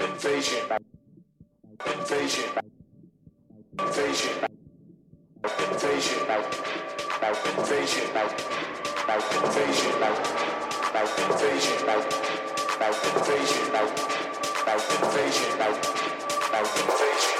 Invasion. Invasion. Invasion. Invasion. Invasion. Invasion. Invasion. Invasion. Invasion. Invasion. Invasion.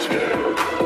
Spirit.